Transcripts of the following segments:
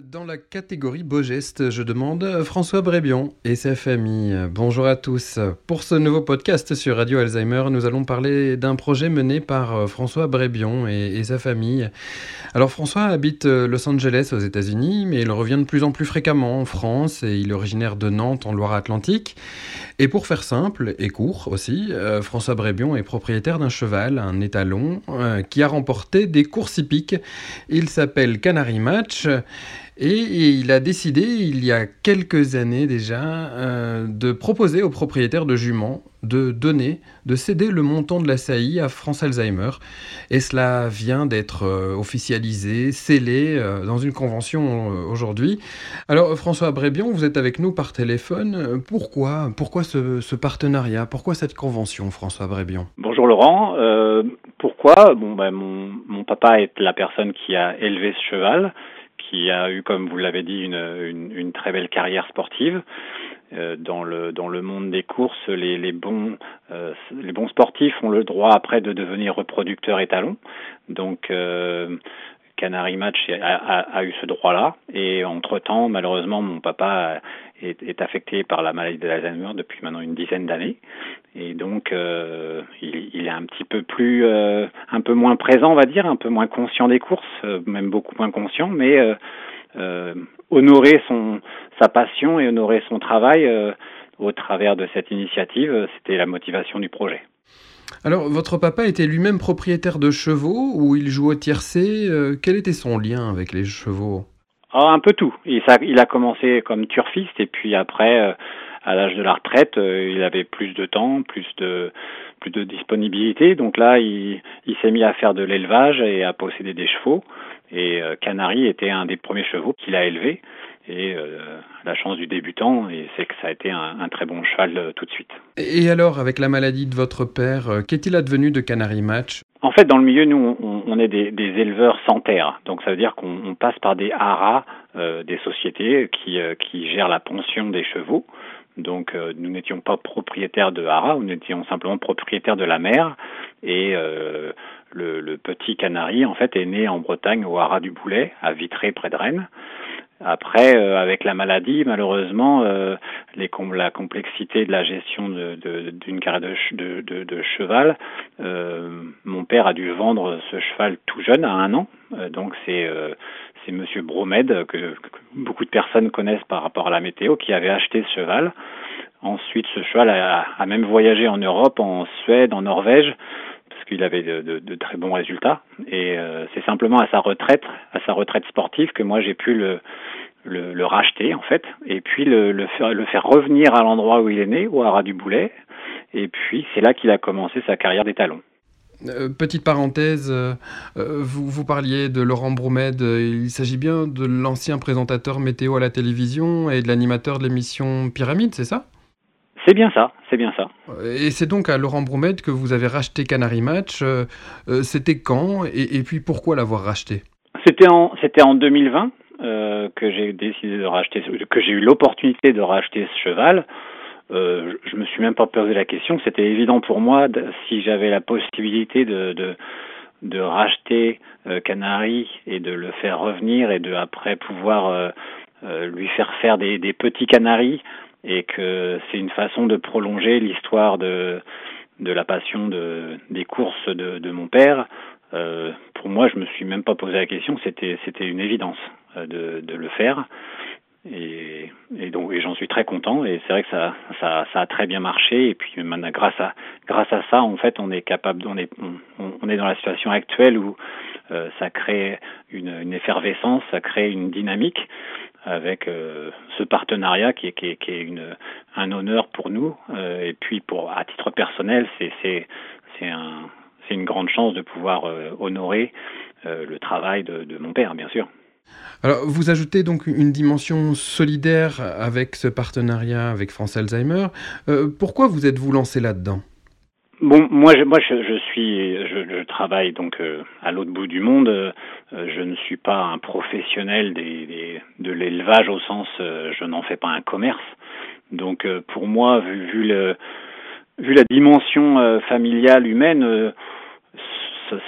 Dans la catégorie beau geste, je demande François Brébion et sa famille. Bonjour à tous. Pour ce nouveau podcast sur Radio Alzheimer, nous allons parler d'un projet mené par euh, François Brébion et, sa famille. Alors François habite euh, Los Angeles aux États-Unis, mais il revient de plus en plus fréquemment en France et il est originaire de Nantes en Loire-Atlantique. Et pour faire simple et court aussi, euh, François Brébion est propriétaire d'un cheval, un étalon, qui a remporté des courses hippiques. Il s'appelle Canary Match. Et il a décidé, il y a quelques années déjà, euh, de proposer aux propriétaires de juments de donner, de céder le montant de la SAI à France Alzheimer. Et cela vient d'être euh, officialisé, scellé euh, dans une convention aujourd'hui. Alors François Brébion, vous êtes avec nous par téléphone. Pourquoi Pourquoi ce, partenariat? Pourquoi cette convention, François Brébion? Bonjour Laurent. pourquoi? Bon, ben, mon, mon papa est la personne qui a élevé ce cheval qui a eu, comme vous l'avez dit, une, une, très belle carrière sportive. Euh, dans le dans le monde des courses, les, les bons euh, les bons sportifs ont le droit après de devenir reproducteurs étalons. Donc euh, Canary Match a, a, eu ce droit-là. Et entre-temps, malheureusement, mon papa est, affecté par la maladie de l'Alzheimer depuis maintenant une dizaine d'années. Et donc, euh, il, il, est un petit peu plus, euh, un peu moins présent, on va dire, un peu moins conscient des courses, euh, même beaucoup moins conscient, mais honorer son, sa passion et honorer son travail au travers de cette initiative, c'était la motivation du projet. Alors, votre papa était lui-même propriétaire de chevaux ou il jouait au tiercé euh, Quel était son lien avec les chevaux? Ah, Un peu tout. Il, a commencé comme turfiste et puis après, euh, à l'âge de la retraite, euh, il avait plus de temps, plus de plus de disponibilité. Donc là, il, il s'est mis à faire de l'élevage et à posséder des chevaux. Et Canary était un des premiers chevaux qu'il a élevés. Et euh, la chance du débutant, et c'est que ça a été un, très bon cheval euh, tout de suite. Et alors, avec la maladie de votre père, euh, qu'est-il advenu de Canary Match? En fait, dans le milieu, nous, on, est des, éleveurs sans terre. Donc, ça veut dire qu'on passe par des haras, des sociétés qui, qui gèrent la pension des chevaux. Donc nous n'étions pas propriétaires de haras, nous étions simplement propriétaires de la mer. Et le, le, petit canari, en fait, est né en Bretagne au haras du Boulet, à Vitré, près de Rennes. Après, euh, avec la maladie, malheureusement, euh, les, la complexité de la gestion d'une carrière de, de, de cheval, euh, mon père a dû vendre ce cheval tout jeune, à un an. donc c'est c'est Monsieur Bromède que, beaucoup de personnes connaissent par rapport à la météo, qui avait acheté ce cheval. Ensuite, ce cheval a, a même voyagé en Europe, en Suède, en Norvège parce qu'il avait de, très bons résultats. Et c'est simplement à sa retraite, à sa retraite sportive, que moi j'ai pu le, racheter en fait, et puis le, faire, revenir à l'endroit où il est né, au Haras du Boulet, et puis c'est là qu'il a commencé sa carrière d'étalon. Euh, petite parenthèse, euh, euh, vous, vous, parliez de Laurent Broumède, il s'agit bien de l'ancien présentateur météo à la télévision et de l'animateur de l'émission Pyramide, c'est ça? C'est bien ça, c'est bien ça. Et c'est donc à Laurent Broumède que vous avez racheté Canary Match. C'était quand et, et, puis pourquoi l'avoir racheté? C'était en, c'était en 2020. Euh, que j'ai décidé de racheter, que j'ai eu l'opportunité de racheter ce cheval, euh, je me suis même pas posé la question. C'était évident pour moi si j'avais la possibilité de, de, de racheter euh, Canary et de le faire revenir et de après pouvoir euh, euh, lui faire faire des, des petits canaris et que c'est une façon de prolonger l'histoire de de la passion de, des courses de, de mon père. Euh, pour moi, je me suis même pas posé la question. C'était c'était une évidence. Euh, de, de le faire. Et, et donc j'en suis très content et c'est vrai que ça, ça, ça a très bien marché et puis maintenant grâce à grâce à ça en fait on est capable on est on, on est dans la situation actuelle où euh, ça crée une, une, effervescence ça crée une dynamique avec euh, ce partenariat qui est, une, un honneur pour nous euh, et puis pour à titre personnel c'est un une grande chance de pouvoir euh, honorer le travail de, mon père bien sûr. Alors, vous ajoutez donc une dimension solidaire avec ce partenariat avec France Alzheimer. Pourquoi vous êtes-vous lancé là-dedans? Bon, moi, je, moi, je, je suis, je, je, travaille donc euh, à l'autre bout du monde. Euh, je ne suis pas un professionnel des, de l'élevage au sens, euh, je n'en fais pas un commerce. Donc, euh, pour moi, vu, vu, le, vu la dimension familiale humaine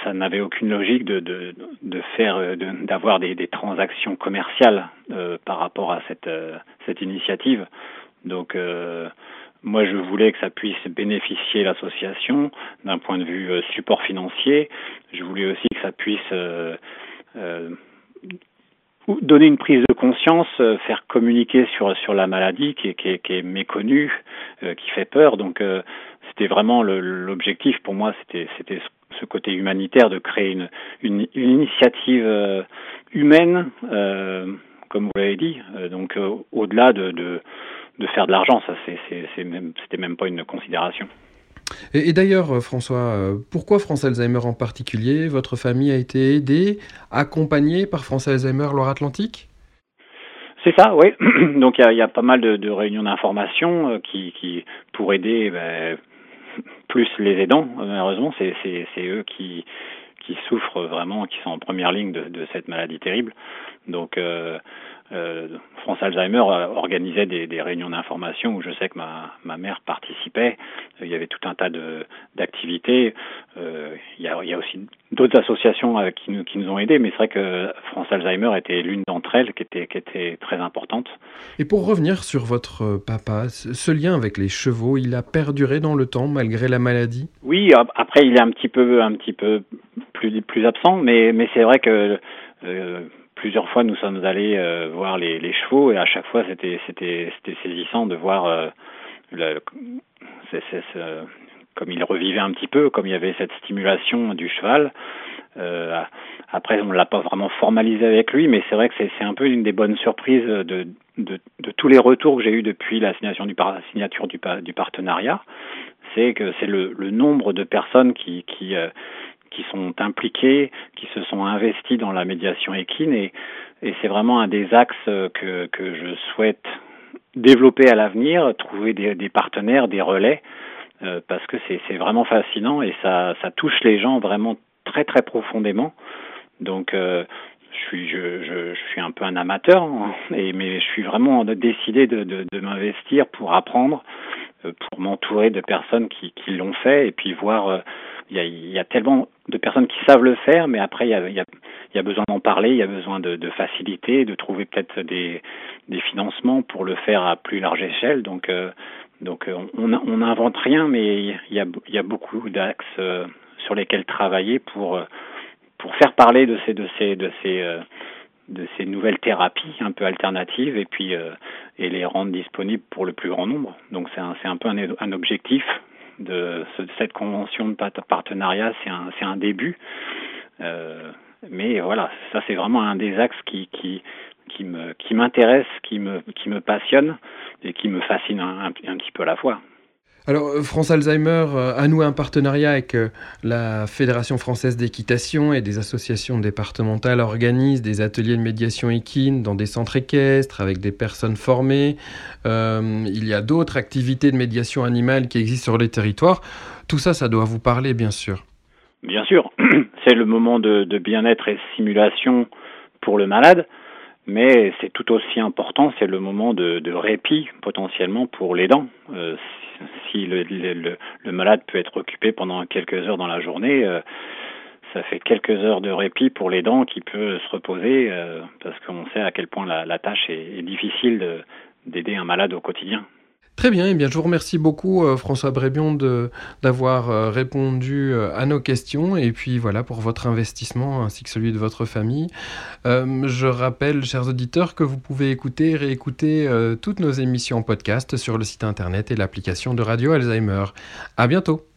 ça, n'avait aucune logique de, de, de faire, d'avoir des, des, transactions commerciales par rapport à cette, cette initiative. Donc, moi, je voulais que ça puisse bénéficier l'association d'un point de vue support financier. Je voulais aussi que ça puisse donner une prise de conscience, euh, faire communiquer sur sur la maladie qui est, qui est, qui est méconnue, euh, qui fait peur. Donc euh, c'était vraiment l'objectif pour moi, c'était c'était ce côté humanitaire de créer une une, une initiative humaine, comme vous l'avez dit. donc au-delà de, de de faire de l'argent, ça c'est même c'était même pas une considération. Et, d'ailleurs, euh, François, euh, pourquoi France Alzheimer en particulier? Votre famille a été aidée, accompagnée par France Alzheimer Loire-Atlantique c'est ça, oui. Donc il y, a, pas mal de, réunions d'information euh, qui, qui, pour aider ben, plus les aidants. Malheureusement, c'est eux qui, qui souffrent vraiment, qui sont en première ligne de, de cette maladie terrible. Donc euh, France Alzheimer organisait des, des réunions d'information où je sais que ma, ma mère participait. Il y avait tout un tas d'activités. Euh, il, y a, il y a aussi d'autres associations euh, qui, nous, qui nous ont aidés, mais c'est vrai que France Alzheimer était l'une d'entre elles qui était, qui était très importante. Et pour revenir sur votre papa, ce lien avec les chevaux, il a perduré dans le temps malgré la maladie? Oui, après il est un petit peu, un petit peu plus, plus absent, mais, mais c'est vrai que euh, plusieurs fois nous sommes allés euh, voir les, chevaux et à chaque fois c'était saisissant de voir euh, c'est, comme il revivait un petit peu, comme il y avait cette stimulation du cheval. Euh, après, on l'a pas vraiment formalisé avec lui, mais c'est vrai que c'est, un peu une des bonnes surprises de, tous les retours que j'ai eu depuis la signature du, signature du, partenariat. C'est que c'est le, nombre de personnes qui, euh, qui sont impliqués, qui se sont investis dans la médiation équine et, c'est vraiment un des axes que, que je souhaite développer à l'avenir, trouver des, partenaires, des relais, euh, parce que c'est vraiment fascinant et ça, ça touche les gens vraiment très très profondément. Donc euh, je suis je, je, suis un peu un amateur, hein, et, mais je suis vraiment décidé de, de, m'investir pour apprendre, euh, pour m'entourer de personnes qui, qui l'ont fait et puis voir il y, a, tellement de personnes qui savent le faire, mais après il y a, y a, y a besoin d'en parler, il y a besoin de, de faciliter, de trouver peut-être des, des financements pour le faire à plus large échelle. Donc, euh, donc on n'invente rien, mais il y a, y a beaucoup d'axes euh, sur lesquels travailler pour pour faire parler de ces de ces de ces euh, de ces nouvelles thérapies un peu alternatives et puis euh, et les rendre disponibles pour le plus grand nombre. Donc c'est un un peu un, un objectif de, cette convention de partenariat, c'est un, un début. Euh, mais voilà, ça c'est vraiment un des axes qui, qui, qui me qui m'intéresse, qui me qui me passionne et qui me fascine un, un petit peu à la fois. Alors, euh, France Alzheimer euh, a noué un partenariat avec euh, la Fédération française d'équitation et des associations départementales organisent des ateliers de médiation équine dans des centres équestres avec des personnes formées. il y a d'autres activités de médiation animale qui existent sur les territoires. Tout ça, ça doit vous parler, bien sûr. Bien sûr, c'est le moment de, bien-être et simulation pour le malade mais c'est tout aussi important, c'est le moment de, répit potentiellement pour les dents. Si le, malade peut être occupé pendant quelques heures dans la journée, euh, ça fait quelques heures de répit pour les dents qui peut se reposer euh, parce qu'on sait à quel point la, tâche est difficile d'aider un malade au quotidien. Très bien, eh bien je vous remercie beaucoup euh, François Brébion d'avoir euh, répondu euh, à nos questions et puis voilà pour votre investissement ainsi que celui de votre famille. je rappelle, chers auditeurs, que vous pouvez écouter et réécouter toutes nos émissions en podcast sur le site internet et l'application de Radio Alzheimer. À bientôt.